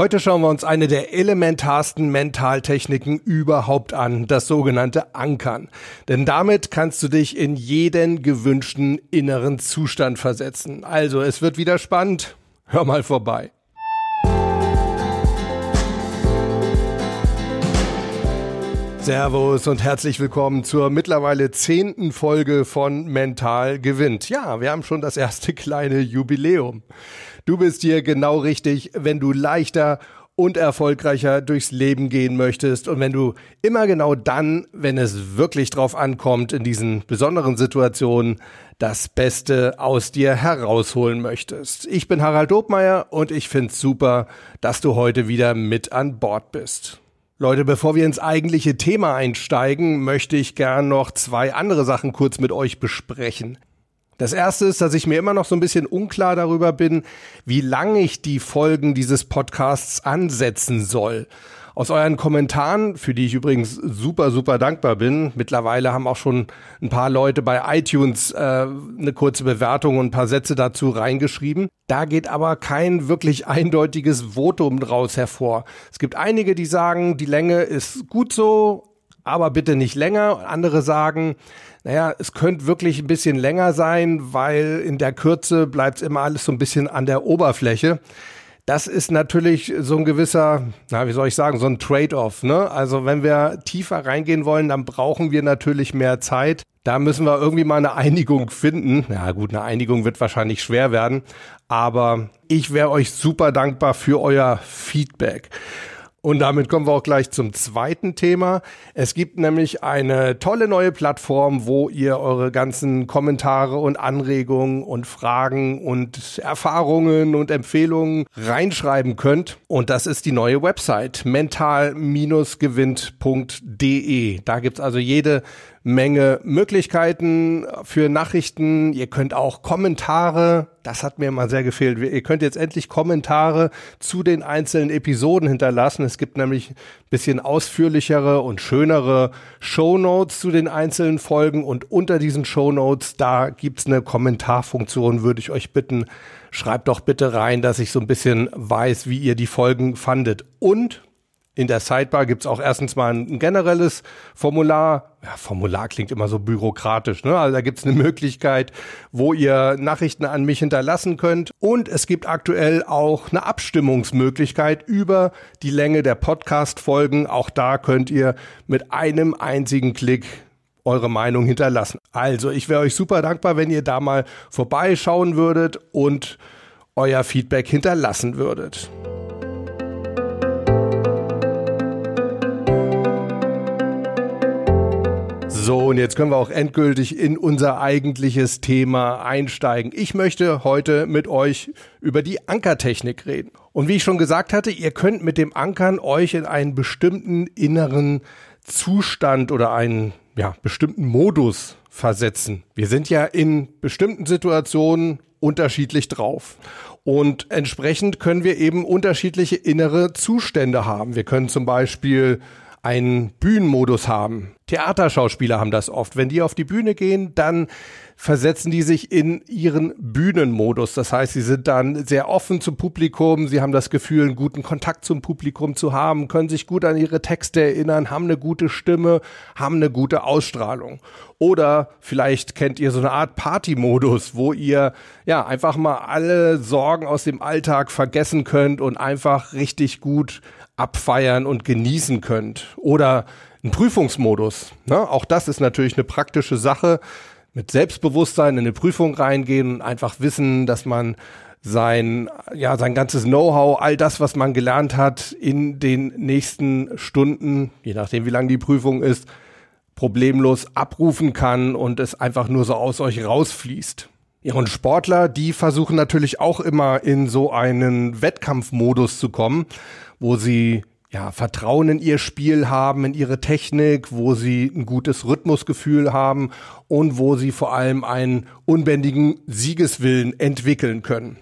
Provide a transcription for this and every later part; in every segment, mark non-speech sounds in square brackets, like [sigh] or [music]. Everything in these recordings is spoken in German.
Heute schauen wir uns eine der elementarsten Mentaltechniken überhaupt an, das sogenannte Ankern. Denn damit kannst du dich in jeden gewünschten inneren Zustand versetzen. Also, es wird wieder spannend. Hör mal vorbei. Servus und herzlich willkommen zur mittlerweile zehnten Folge von Mental gewinnt. Ja, wir haben schon das erste kleine Jubiläum. Du bist hier genau richtig, wenn du leichter und erfolgreicher durchs Leben gehen möchtest und wenn du immer genau dann, wenn es wirklich drauf ankommt, in diesen besonderen Situationen das Beste aus dir herausholen möchtest. Ich bin Harald Dobmeier und ich find's super, dass du heute wieder mit an Bord bist. Leute, bevor wir ins eigentliche Thema einsteigen, möchte ich gern noch zwei andere Sachen kurz mit euch besprechen. Das erste ist, dass ich mir immer noch so ein bisschen unklar darüber bin, wie lange ich die Folgen dieses Podcasts ansetzen soll. Aus euren Kommentaren, für die ich übrigens super, super dankbar bin, mittlerweile haben auch schon ein paar Leute bei iTunes äh, eine kurze Bewertung und ein paar Sätze dazu reingeschrieben. Da geht aber kein wirklich eindeutiges Votum draus hervor. Es gibt einige, die sagen, die Länge ist gut so, aber bitte nicht länger. Andere sagen, naja, es könnte wirklich ein bisschen länger sein, weil in der Kürze bleibt immer alles so ein bisschen an der Oberfläche. Das ist natürlich so ein gewisser, na, wie soll ich sagen, so ein Trade-off. Ne? Also wenn wir tiefer reingehen wollen, dann brauchen wir natürlich mehr Zeit. Da müssen wir irgendwie mal eine Einigung finden. Ja gut, eine Einigung wird wahrscheinlich schwer werden, aber ich wäre euch super dankbar für euer Feedback. Und damit kommen wir auch gleich zum zweiten Thema. Es gibt nämlich eine tolle neue Plattform, wo ihr eure ganzen Kommentare und Anregungen und Fragen und Erfahrungen und Empfehlungen reinschreiben könnt. Und das ist die neue Website mental-gewinnt.de. Da gibt's also jede Menge Möglichkeiten für Nachrichten. Ihr könnt auch Kommentare, das hat mir mal sehr gefehlt. Ihr könnt jetzt endlich Kommentare zu den einzelnen Episoden hinterlassen. Es gibt nämlich ein bisschen ausführlichere und schönere Shownotes zu den einzelnen Folgen und unter diesen Shownotes, da gibt's eine Kommentarfunktion, würde ich euch bitten, schreibt doch bitte rein, dass ich so ein bisschen weiß, wie ihr die Folgen fandet. Und in der Sidebar gibt's auch erstens mal ein, generelles Formular. Ja, Formular klingt immer so bürokratisch, ne? Also da gibt's eine Möglichkeit, wo ihr Nachrichten an mich hinterlassen könnt. Und es gibt aktuell auch eine Abstimmungsmöglichkeit über die Länge der Podcast-Folgen. Auch da könnt ihr mit einem einzigen Klick eure Meinung hinterlassen. Also, ich wäre euch super dankbar, wenn ihr da mal vorbeischauen würdet und euer Feedback hinterlassen würdet. So, und jetzt können wir auch endgültig in unser eigentliches Thema einsteigen. Ich möchte heute mit euch über die Ankertechnik reden. Und wie ich schon gesagt hatte, ihr könnt mit dem Ankern euch in einen bestimmten inneren Zustand oder einen ja, bestimmten Modus versetzen. Wir sind ja in bestimmten Situationen unterschiedlich drauf. Und entsprechend können wir eben unterschiedliche innere Zustände haben. Wir können zum Beispiel einen Bühnenmodus haben. Theaterschauspieler haben das oft. Wenn die auf die Bühne gehen, dann versetzen die sich in ihren Bühnenmodus. Das heißt, sie sind dann sehr offen zum Publikum, sie haben das Gefühl, einen guten Kontakt zum Publikum zu haben, können sich gut an ihre Texte erinnern, haben eine gute Stimme, haben eine gute Ausstrahlung. Oder vielleicht kennt ihr so eine Art Partymodus, wo ihr ja einfach mal alle Sorgen aus dem Alltag vergessen könnt und einfach richtig gut abfeiern und genießen könnt. Oder ein Prüfungsmodus. Ne? Auch das ist natürlich eine praktische Sache. Mit Selbstbewusstsein in eine Prüfung reingehen und einfach wissen, dass man sein, ja, sein ganzes Know-how, all das, was man gelernt hat, in den nächsten Stunden, je nachdem wie lang die Prüfung ist, problemlos abrufen kann und es einfach nur so aus euch rausfließt. Ja, und Sportler, die versuchen natürlich auch immer in so einen Wettkampfmodus zu kommen, wo sie ja, Vertrauen in ihr Spiel haben, in ihre Technik, wo sie ein gutes Rhythmusgefühl haben und wo sie vor allem einen unbändigen Siegeswillen entwickeln können.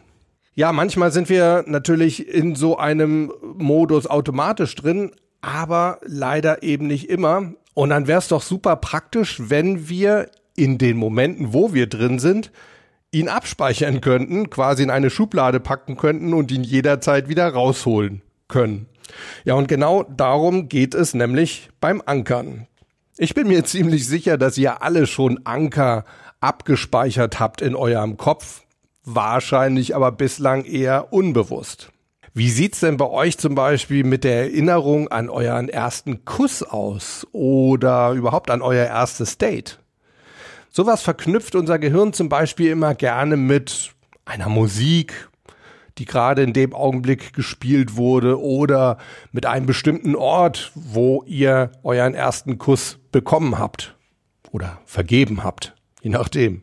Ja, manchmal sind wir natürlich in so einem Modus automatisch drin, aber leider eben nicht immer. Und dann wäre es doch super praktisch, wenn wir in den Momenten, wo wir drin sind, ihn abspeichern könnten, quasi in eine Schublade packen könnten und ihn jederzeit wieder rausholen können. Ja, und genau darum geht es nämlich beim Ankern. Ich bin mir [laughs] ziemlich sicher, dass ihr alle schon Anker abgespeichert habt in eurem Kopf, wahrscheinlich aber bislang eher unbewusst. Wie sieht's denn bei euch zum Beispiel mit der Erinnerung an euren ersten Kuss aus oder überhaupt an euer erstes Date? Sowas verknüpft unser Gehirn zum Beispiel immer gerne mit einer Musik, die gerade in dem Augenblick gespielt wurde oder mit einem bestimmten Ort, wo ihr euren ersten Kuss bekommen habt oder vergeben habt, je nachdem.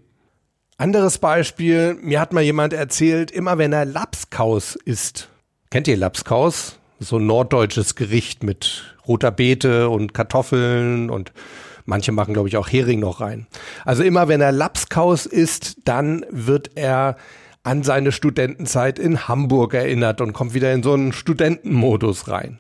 Anderes Beispiel, mir hat mal jemand erzählt, immer wenn er Lapskaus isst. Kennt ihr Lapskaus? So ein norddeutsches Gericht mit roter Beete und Kartoffeln und manche machen, glaube ich, auch Hering noch rein. Also immer wenn er Lapskaus isst, dann wird er an seine Studentenzeit in Hamburg erinnert und kommt wieder in so einen Studentenmodus rein.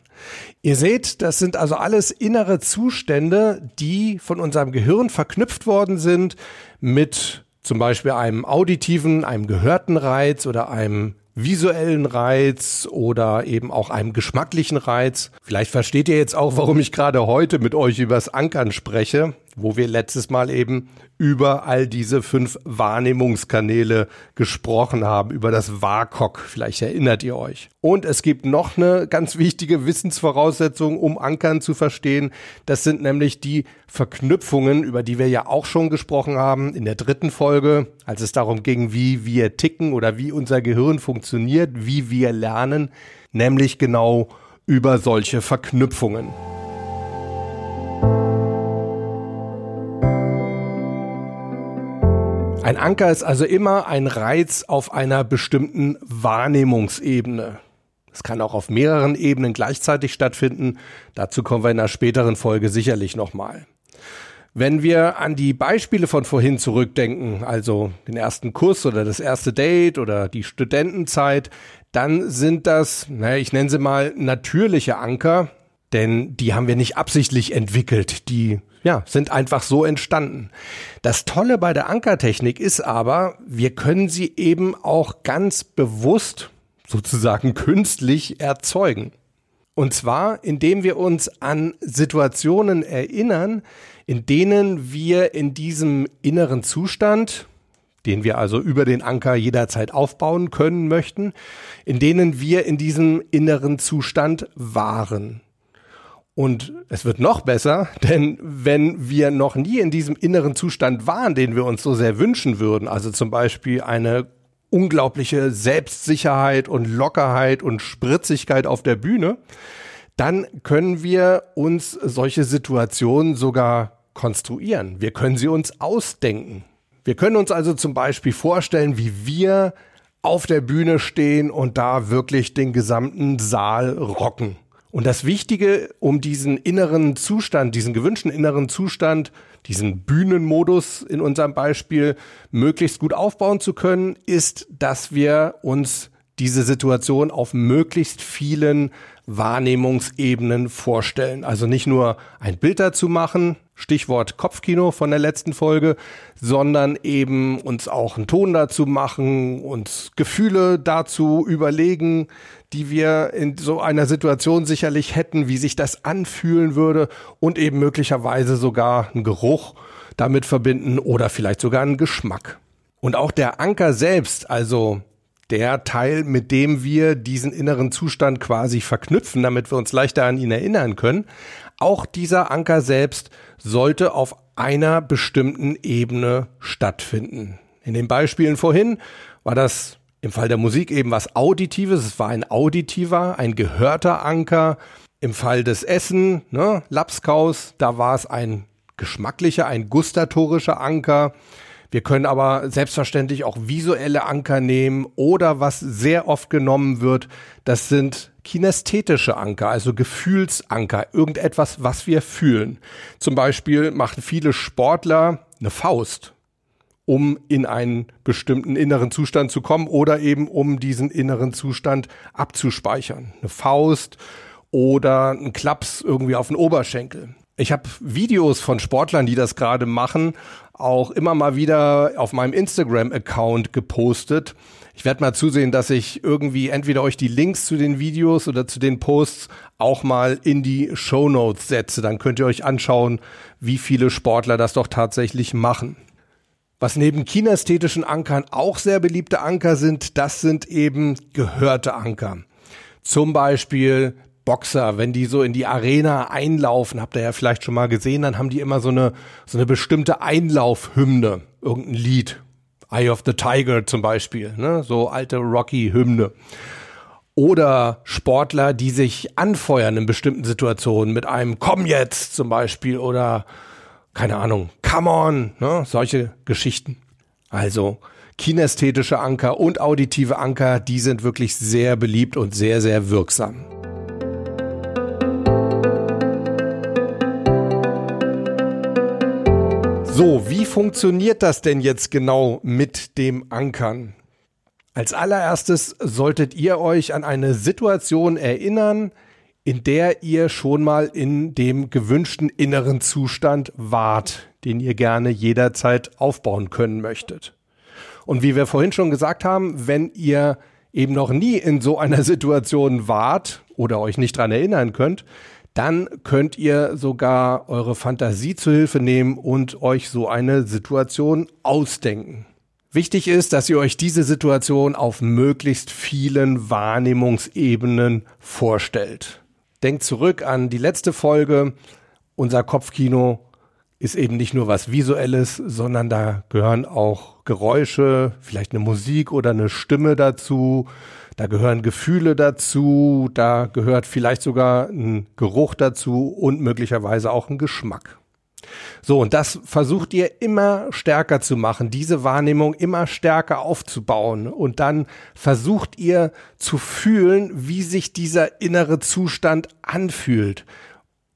Ihr seht, das sind also alles innere Zustände, die von unserem Gehirn verknüpft worden sind mit zum Beispiel einem auditiven, einem gehörten Reiz oder einem visuellen Reiz oder eben auch einem geschmacklichen Reiz. Vielleicht versteht ihr jetzt auch, warum ich gerade heute mit euch übers Ankern spreche, wo wir letztes Mal eben über all diese fünf Wahrnehmungskanäle gesprochen haben, über das WAKOK. Vielleicht erinnert ihr euch. Und es gibt noch eine ganz wichtige Wissensvoraussetzung, um Ankern zu verstehen. Das sind nämlich die Verknüpfungen, über die wir ja auch schon gesprochen haben in der dritten Folge, als es darum ging, wie wir ticken oder wie unser Gehirn funktioniert, wie wir lernen, nämlich genau über solche Verknüpfungen. Ein Anker ist also immer ein Reiz auf einer bestimmten Wahrnehmungsebene. Es kann auch auf mehreren Ebenen gleichzeitig stattfinden. Dazu kommen wir in einer späteren Folge sicherlich nochmal. Wenn wir an die Beispiele von vorhin zurückdenken, also den ersten Kuss oder das erste Date oder die Studentenzeit, dann sind das, naja, ich nenne sie mal natürliche Anker, denn die haben wir nicht absichtlich entwickelt. Die ja, sind einfach so entstanden. Das Tolle bei der Ankertechnik ist aber, wir können sie eben auch ganz bewusst, sozusagen [laughs] künstlich erzeugen. Und zwar, indem wir uns an Situationen erinnern, in denen wir in diesem inneren Zustand, den wir also über den Anker jederzeit aufbauen können möchten, in denen wir in diesem inneren Zustand waren. Und es wird noch besser, [laughs] denn wenn wir noch nie in diesem inneren Zustand waren, den wir uns so sehr wünschen würden, also zum Beispiel eine unglaubliche Selbstsicherheit und Lockerheit und Spritzigkeit auf der Bühne, dann können wir uns solche Situationen sogar konstruieren. Wir können sie uns ausdenken. Wir können uns also zum Beispiel vorstellen, wie wir auf der Bühne stehen und da wirklich den gesamten Saal rocken. Und das Wichtige, um diesen inneren Zustand, diesen gewünschten inneren Zustand, diesen Bühnenmodus in unserem Beispiel möglichst gut aufbauen zu können, ist, dass wir uns diese Situation auf möglichst vielen Wahrnehmungsebenen vorstellen. Also nicht nur ein Bild dazu machen, Stichwort Kopfkino von der letzten Folge, sondern eben uns auch einen Ton dazu machen, uns Gefühle dazu überlegen, die wir in so einer Situation sicherlich hätten, wie sich das anfühlen würde und eben möglicherweise sogar einen Geruch damit verbinden oder vielleicht sogar einen Geschmack. Und auch der Anker selbst, also der Teil, mit dem wir diesen inneren Zustand quasi verknüpfen, damit wir uns leichter an ihn erinnern können. Auch dieser Anker selbst sollte auf einer bestimmten Ebene stattfinden. In den Beispielen vorhin war das im Fall der Musik eben was Auditives, es war ein auditiver, ein gehörter Anker. Im Fall des Essen, ne, Lapskaus, da war es ein geschmacklicher, ein gustatorischer Anker. Wir können aber selbstverständlich auch visuelle Anker nehmen oder was sehr oft genommen wird, das sind kinästhetische Anker, also Gefühlsanker, irgendetwas, was wir fühlen. Zum Beispiel machen viele Sportler eine Faust, um in einen bestimmten inneren Zustand zu kommen oder eben um diesen inneren Zustand abzuspeichern. Eine Faust oder ein Klaps irgendwie auf den Oberschenkel. Ich habe Videos von Sportlern, die das gerade machen, auch immer mal wieder auf meinem Instagram-Account gepostet, Ich werde mal zusehen, dass ich irgendwie entweder euch die Links zu den Videos oder zu den Posts auch mal in die Show Notes setze. Dann könnt ihr euch anschauen, wie viele Sportler das doch tatsächlich machen. Was neben kinästhetischen Ankern auch sehr beliebte Anker sind, das sind eben gehörte Anker. Zum Beispiel Boxer, wenn die so in die Arena einlaufen, habt ihr ja vielleicht schon mal gesehen, dann haben die immer so eine, so eine bestimmte Einlaufhymne, irgendein Lied. Eye of the Tiger zum Beispiel, ne? so alte Rocky-Hymne. Oder Sportler, die sich anfeuern in bestimmten Situationen mit einem Komm jetzt zum Beispiel oder keine Ahnung, Come on, ne? solche Geschichten. Also kinästhetische Anker und auditive Anker, die sind wirklich sehr beliebt und sehr, sehr wirksam. So, wie funktioniert das denn jetzt genau mit dem Ankern? Als allererstes solltet ihr euch an eine Situation erinnern, in der ihr schon mal in dem gewünschten inneren Zustand wart, den ihr gerne jederzeit aufbauen können möchtet. Und wie wir vorhin schon gesagt haben, wenn ihr eben noch nie in so einer [laughs] Situation wart oder euch nicht dran erinnern könnt, dann könnt ihr sogar eure Fantasie zu Hilfe nehmen und euch so eine Situation ausdenken. Wichtig ist, dass ihr euch diese Situation auf möglichst vielen Wahrnehmungsebenen vorstellt. Denkt zurück an die letzte Folge. Unser Kopfkino ist eben nicht nur was Visuelles, sondern da gehören auch Geräusche, vielleicht eine Musik oder eine Stimme dazu, da gehören Gefühle dazu, da gehört vielleicht sogar ein Geruch dazu und möglicherweise auch ein Geschmack. So, und das versucht ihr immer stärker zu machen, diese Wahrnehmung immer stärker aufzubauen. Und dann versucht ihr zu fühlen, wie sich dieser innere Zustand anfühlt.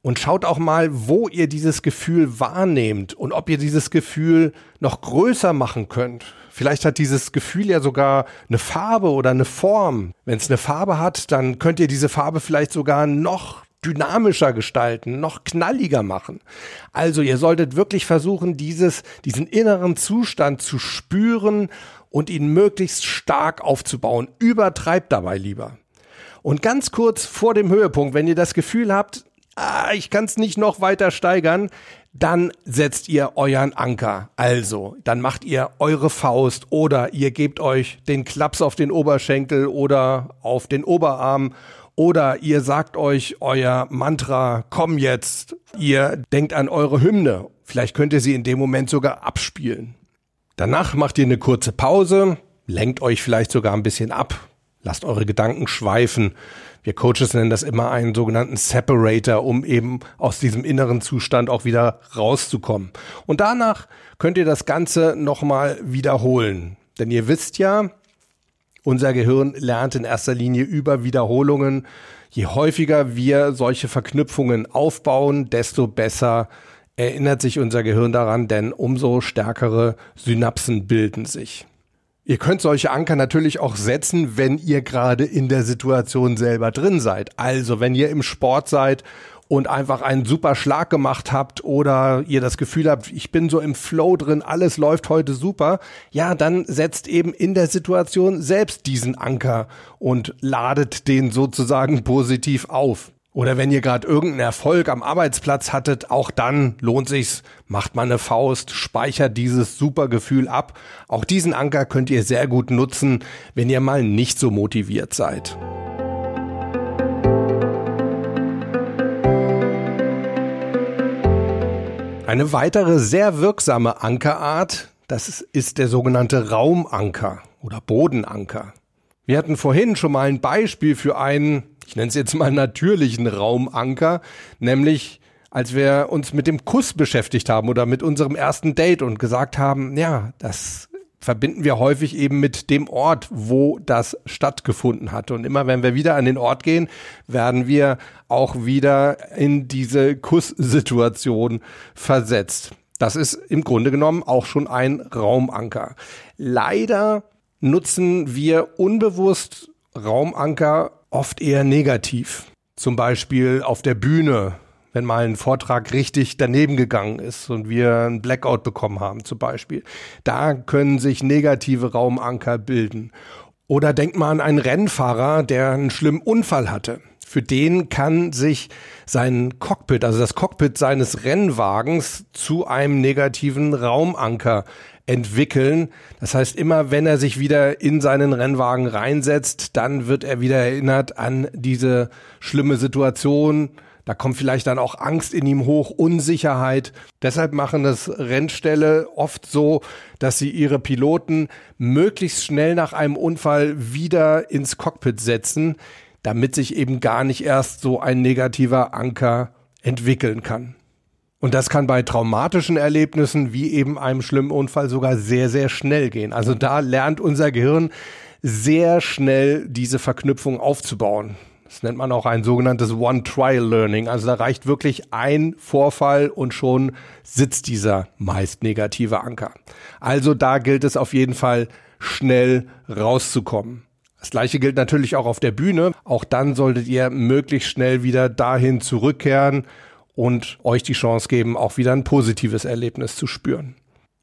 Und schaut auch mal, wo ihr dieses Gefühl wahrnehmt und ob ihr dieses Gefühl noch größer machen könnt. Vielleicht hat dieses Gefühl ja sogar eine Farbe oder eine Form. Wenn es eine Farbe hat, dann könnt ihr diese Farbe vielleicht sogar noch dynamischer gestalten, noch knalliger machen. Also ihr solltet wirklich versuchen, dieses, diesen inneren Zustand zu spüren und ihn möglichst stark aufzubauen. Übertreibt dabei lieber. Und ganz kurz vor dem Höhepunkt, wenn ihr das Gefühl habt, ah, ich kann es nicht noch weiter steigern, dann setzt ihr euren Anker. Also, dann macht ihr eure Faust oder ihr gebt euch den Klaps auf den Oberschenkel oder auf den Oberarm oder ihr sagt euch euer Mantra, komm jetzt. Ihr denkt an eure Hymne. Vielleicht könnt ihr sie in dem Moment sogar abspielen. Danach macht ihr eine kurze Pause, lenkt euch vielleicht sogar ein bisschen ab, lasst eure Gedanken schweifen. Wir Coaches nennen das immer einen sogenannten Separator, um eben aus diesem inneren Zustand auch wieder rauszukommen. Und danach könnt ihr das Ganze nochmal wiederholen. Denn ihr wisst ja, unser Gehirn lernt in erster Linie über Wiederholungen. Je häufiger wir solche Verknüpfungen aufbauen, desto besser erinnert sich unser Gehirn daran, denn umso stärkere Synapsen bilden sich. Ihr könnt solche Anker natürlich auch setzen, wenn ihr gerade in der Situation selber drin seid. Also wenn ihr im Sport seid und einfach einen super Schlag gemacht habt oder ihr das Gefühl habt, ich bin so im Flow drin, alles läuft heute super, ja, dann setzt eben in der Situation selbst diesen Anker und ladet den sozusagen positiv auf. Oder wenn ihr gerade irgendeinen Erfolg am Arbeitsplatz hattet, auch dann lohnt sich's, macht mal eine Faust, speichert dieses super Gefühl ab. Auch diesen Anker könnt ihr sehr gut nutzen, wenn ihr mal nicht so motiviert seid. Eine weitere sehr wirksame Ankerart, das ist der sogenannte Raumanker oder Bodenanker. Wir hatten vorhin schon mal ein Beispiel für einen ich nenne es jetzt mal natürlichen Raumanker, nämlich als wir uns mit dem Kuss beschäftigt haben oder mit unserem ersten Date und gesagt haben, ja, das verbinden wir häufig eben mit dem Ort, wo das stattgefunden hat. Und immer wenn wir wieder an den Ort gehen, werden wir auch wieder in diese Kusssituation versetzt. Das ist im Grunde genommen auch schon ein Raumanker. Leider nutzen wir unbewusst Raumanker oft eher negativ. Zum Beispiel auf der Bühne, wenn mal ein Vortrag richtig daneben gegangen ist und wir ein Blackout bekommen haben zum Beispiel. Da können sich negative Raumanker bilden. Oder denkt mal an einen Rennfahrer, der einen schlimmen Unfall hatte. Für den kann sich sein Cockpit, also das Cockpit seines Rennwagens, zu einem negativen Raumanker entwickeln. Das heißt, immer wenn er sich wieder in seinen Rennwagen reinsetzt, dann wird er wieder erinnert an diese schlimme Situation. Da kommt vielleicht dann auch Angst in ihm hoch, Unsicherheit. Deshalb machen das Rennställe oft so, dass sie ihre Piloten möglichst schnell nach einem Unfall wieder ins Cockpit setzen, damit sich eben gar nicht erst so ein negativer Anker entwickeln kann. Und das kann bei traumatischen Erlebnissen wie eben einem schlimmen Unfall sogar sehr, sehr schnell gehen. Also da lernt unser Gehirn sehr schnell diese Verknüpfung aufzubauen. Das nennt man auch ein sogenanntes One-Trial-Learning. Also da reicht wirklich ein Vorfall und schon sitzt dieser meist negative Anker. Also da gilt es auf jeden Fall schnell rauszukommen. Das gleiche gilt natürlich auch auf der Bühne. Auch dann solltet ihr möglichst schnell wieder dahin zurückkehren und euch die Chance geben, auch wieder ein positives Erlebnis zu spüren.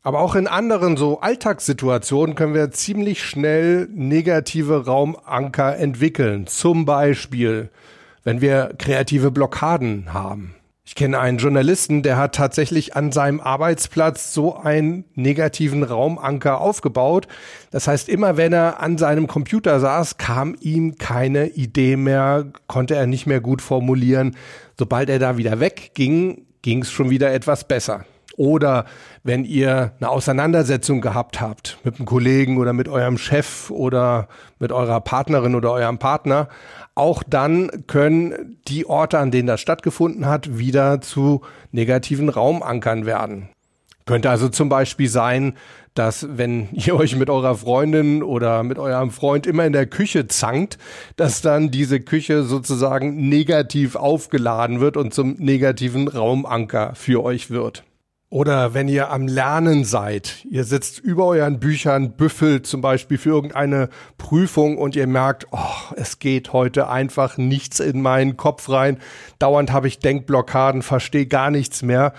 Aber auch in anderen so Alltagssituationen können wir ziemlich schnell negative Raumanker entwickeln. Zum Beispiel, wenn wir kreative Blockaden haben. Ich kenne einen Journalisten, der hat tatsächlich an seinem Arbeitsplatz so einen negativen Raumanker aufgebaut. Das heißt, immer wenn er an seinem Computer saß, kam ihm keine Idee mehr, konnte er nicht mehr gut formulieren. Sobald er da wieder wegging, ging es schon wieder etwas besser. Oder wenn ihr eine Auseinandersetzung gehabt habt mit einem Kollegen oder mit eurem Chef oder mit eurer Partnerin oder eurem Partner, auch dann können die Orte, an denen das stattgefunden hat, wieder zu negativen Raumankern werden. Könnte also zum Beispiel sein, dass wenn [laughs] ihr euch mit eurer Freundin oder mit eurem Freund immer in der Küche zankt, dass dann diese Küche sozusagen negativ aufgeladen wird und zum negativen Raumanker für euch wird. Oder wenn ihr am Lernen seid, ihr sitzt über euren Büchern, büffelt zum Beispiel für irgendeine Prüfung und ihr merkt, oh, es geht heute einfach nichts in meinen Kopf rein. Dauernd habe ich Denkblockaden, verstehe gar nichts mehr.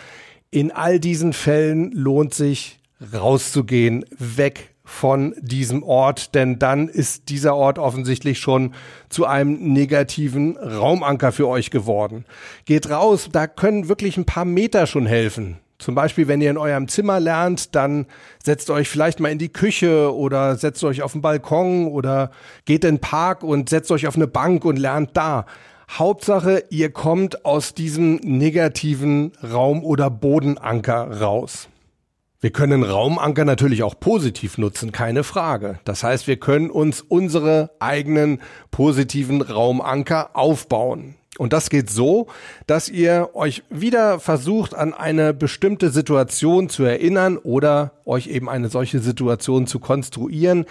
In all diesen Fällen lohnt sich rauszugehen, weg von diesem Ort, denn dann ist dieser Ort offensichtlich schon zu einem negativen Raumanker für euch geworden. Geht raus, da können wirklich ein paar Meter schon helfen. Zum Beispiel, wenn ihr in eurem Zimmer lernt, dann setzt euch vielleicht mal in die Küche oder setzt euch auf den Balkon oder geht in den Park und setzt euch auf eine Bank und lernt da. Hauptsache, ihr kommt aus diesem negativen Raum- oder Bodenanker raus. Wir können Raumanker natürlich auch positiv nutzen, keine Frage. Das heißt, wir können uns unsere eigenen positiven Raumanker aufbauen. Und das geht so, dass ihr euch wieder versucht, an eine bestimmte Situation zu erinnern oder euch eben eine solche Situation zu konstruieren,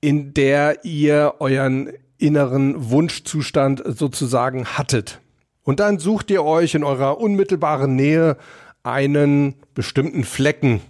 in der ihr euren inneren Wunschzustand sozusagen hattet. Und dann sucht ihr euch in eurer unmittelbaren Nähe einen bestimmten Flecken,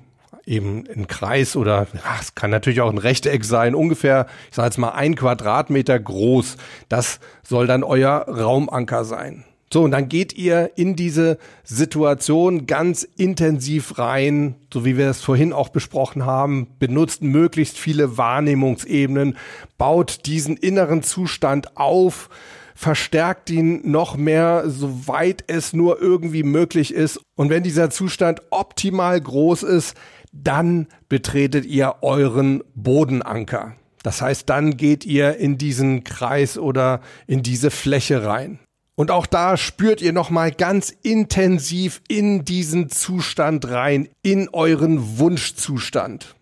eben ein Kreis oder ach, es kann natürlich auch ein Rechteck sein, ungefähr, ich sage jetzt mal ein Quadratmeter groß. Das soll dann euer Raumanker sein. So, und dann geht ihr in diese Situation ganz intensiv rein, so wie wir es vorhin auch besprochen haben, benutzt möglichst viele Wahrnehmungsebenen, baut diesen inneren Zustand auf, verstärkt ihn noch mehr, soweit es nur irgendwie möglich ist. Und wenn dieser Zustand optimal groß ist, dann betretet ihr euren Bodenanker. Das heißt, dann geht ihr in diesen Kreis oder in diese Fläche rein. Und auch da spürt ihr nochmal ganz intensiv in diesen Zustand rein, in euren Wunschzustand.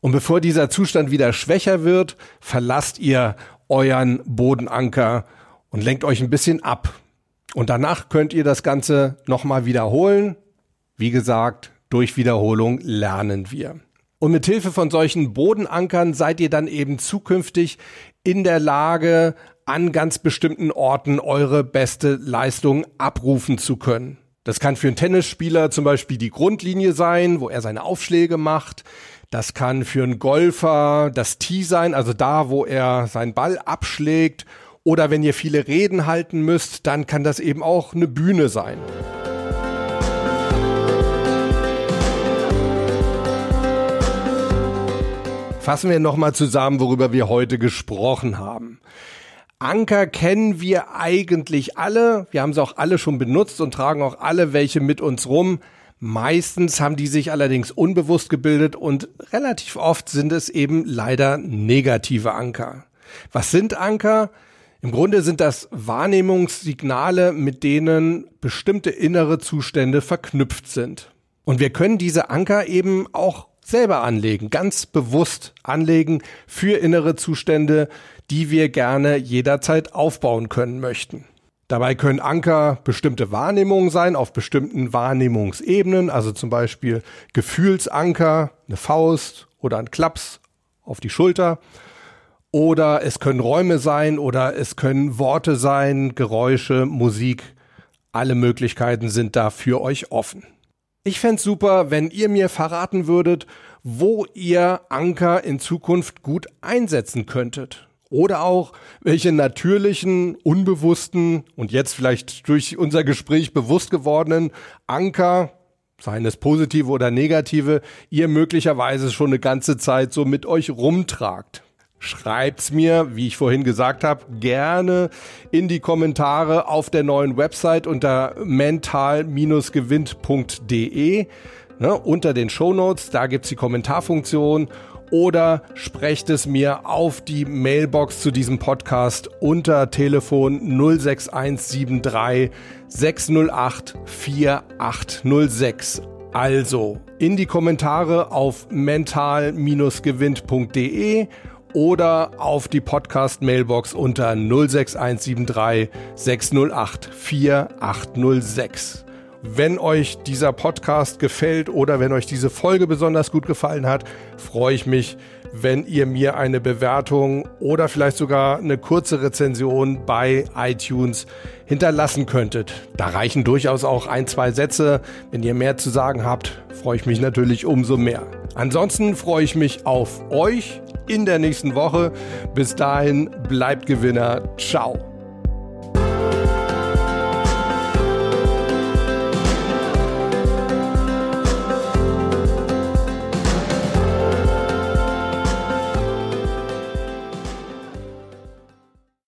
Und bevor dieser Zustand wieder schwächer wird, verlasst ihr euren Bodenanker und lenkt euch ein bisschen ab. Und danach könnt ihr das Ganze nochmal wiederholen. Wie gesagt, durch Wiederholung lernen wir. Und mit Hilfe von solchen Bodenankern seid ihr dann eben zukünftig in der Lage, an ganz bestimmten Orten eure beste Leistung abrufen zu können. Das kann für einen Tennisspieler zum Beispiel die Grundlinie sein, wo er seine Aufschläge macht. Das kann für einen Golfer das Tee sein, also da, wo er seinen Ball abschlägt. Oder wenn ihr viele Reden halten müsst, dann kann das eben auch eine Bühne sein. Fassen wir nochmal zusammen, worüber wir heute gesprochen haben. Anker kennen wir eigentlich alle. Wir haben sie auch alle schon benutzt und tragen auch alle welche mit uns rum. Meistens haben die sich allerdings unbewusst gebildet und relativ oft sind es eben leider negative Anker. Was sind Anker? Im Grunde sind das Wahrnehmungssignale, mit denen bestimmte innere Zustände verknüpft sind. Und wir können diese Anker eben auch selber anlegen, ganz bewusst anlegen für innere Zustände, die wir gerne jederzeit aufbauen können möchten. Dabei können Anker bestimmte Wahrnehmungen sein auf bestimmten Wahrnehmungsebenen, also zum Beispiel Gefühlsanker, eine Faust oder ein Klaps auf die Schulter. Oder es können Räume sein oder es können Worte sein, Geräusche, Musik. Alle Möglichkeiten sind da für euch offen. Ich fände super, wenn ihr mir verraten würdet, wo ihr Anker in Zukunft gut einsetzen könntet. Oder auch, welche natürlichen, unbewussten und jetzt vielleicht durch unser Gespräch bewusst gewordenen Anker, seien es positive oder negative, ihr möglicherweise schon eine ganze Zeit so mit euch rumtragt. Schreibt's mir, wie ich vorhin gesagt habe, gerne in die Kommentare auf der neuen Website unter mental-gewinnt.de. Ne, unter den Shownotes, da gibt's die Kommentarfunktion oder sprecht es mir auf die Mailbox zu diesem Podcast unter Telefon 06173 608 4806. Also in die Kommentare auf mental-gewinnt.de oder auf die Podcast-Mailbox unter 06173 608 4806. Wenn euch dieser Podcast gefällt oder wenn euch diese Folge besonders gut gefallen hat, freue ich mich, wenn ihr mir eine Bewertung oder vielleicht sogar eine kurze Rezension bei iTunes hinterlassen könntet. Da reichen durchaus auch ein, zwei Sätze. Wenn ihr mehr zu sagen habt, freue ich mich natürlich umso mehr. Ansonsten freue ich mich auf euch in der nächsten Woche. Bis dahin bleibt Gewinner. Ciao.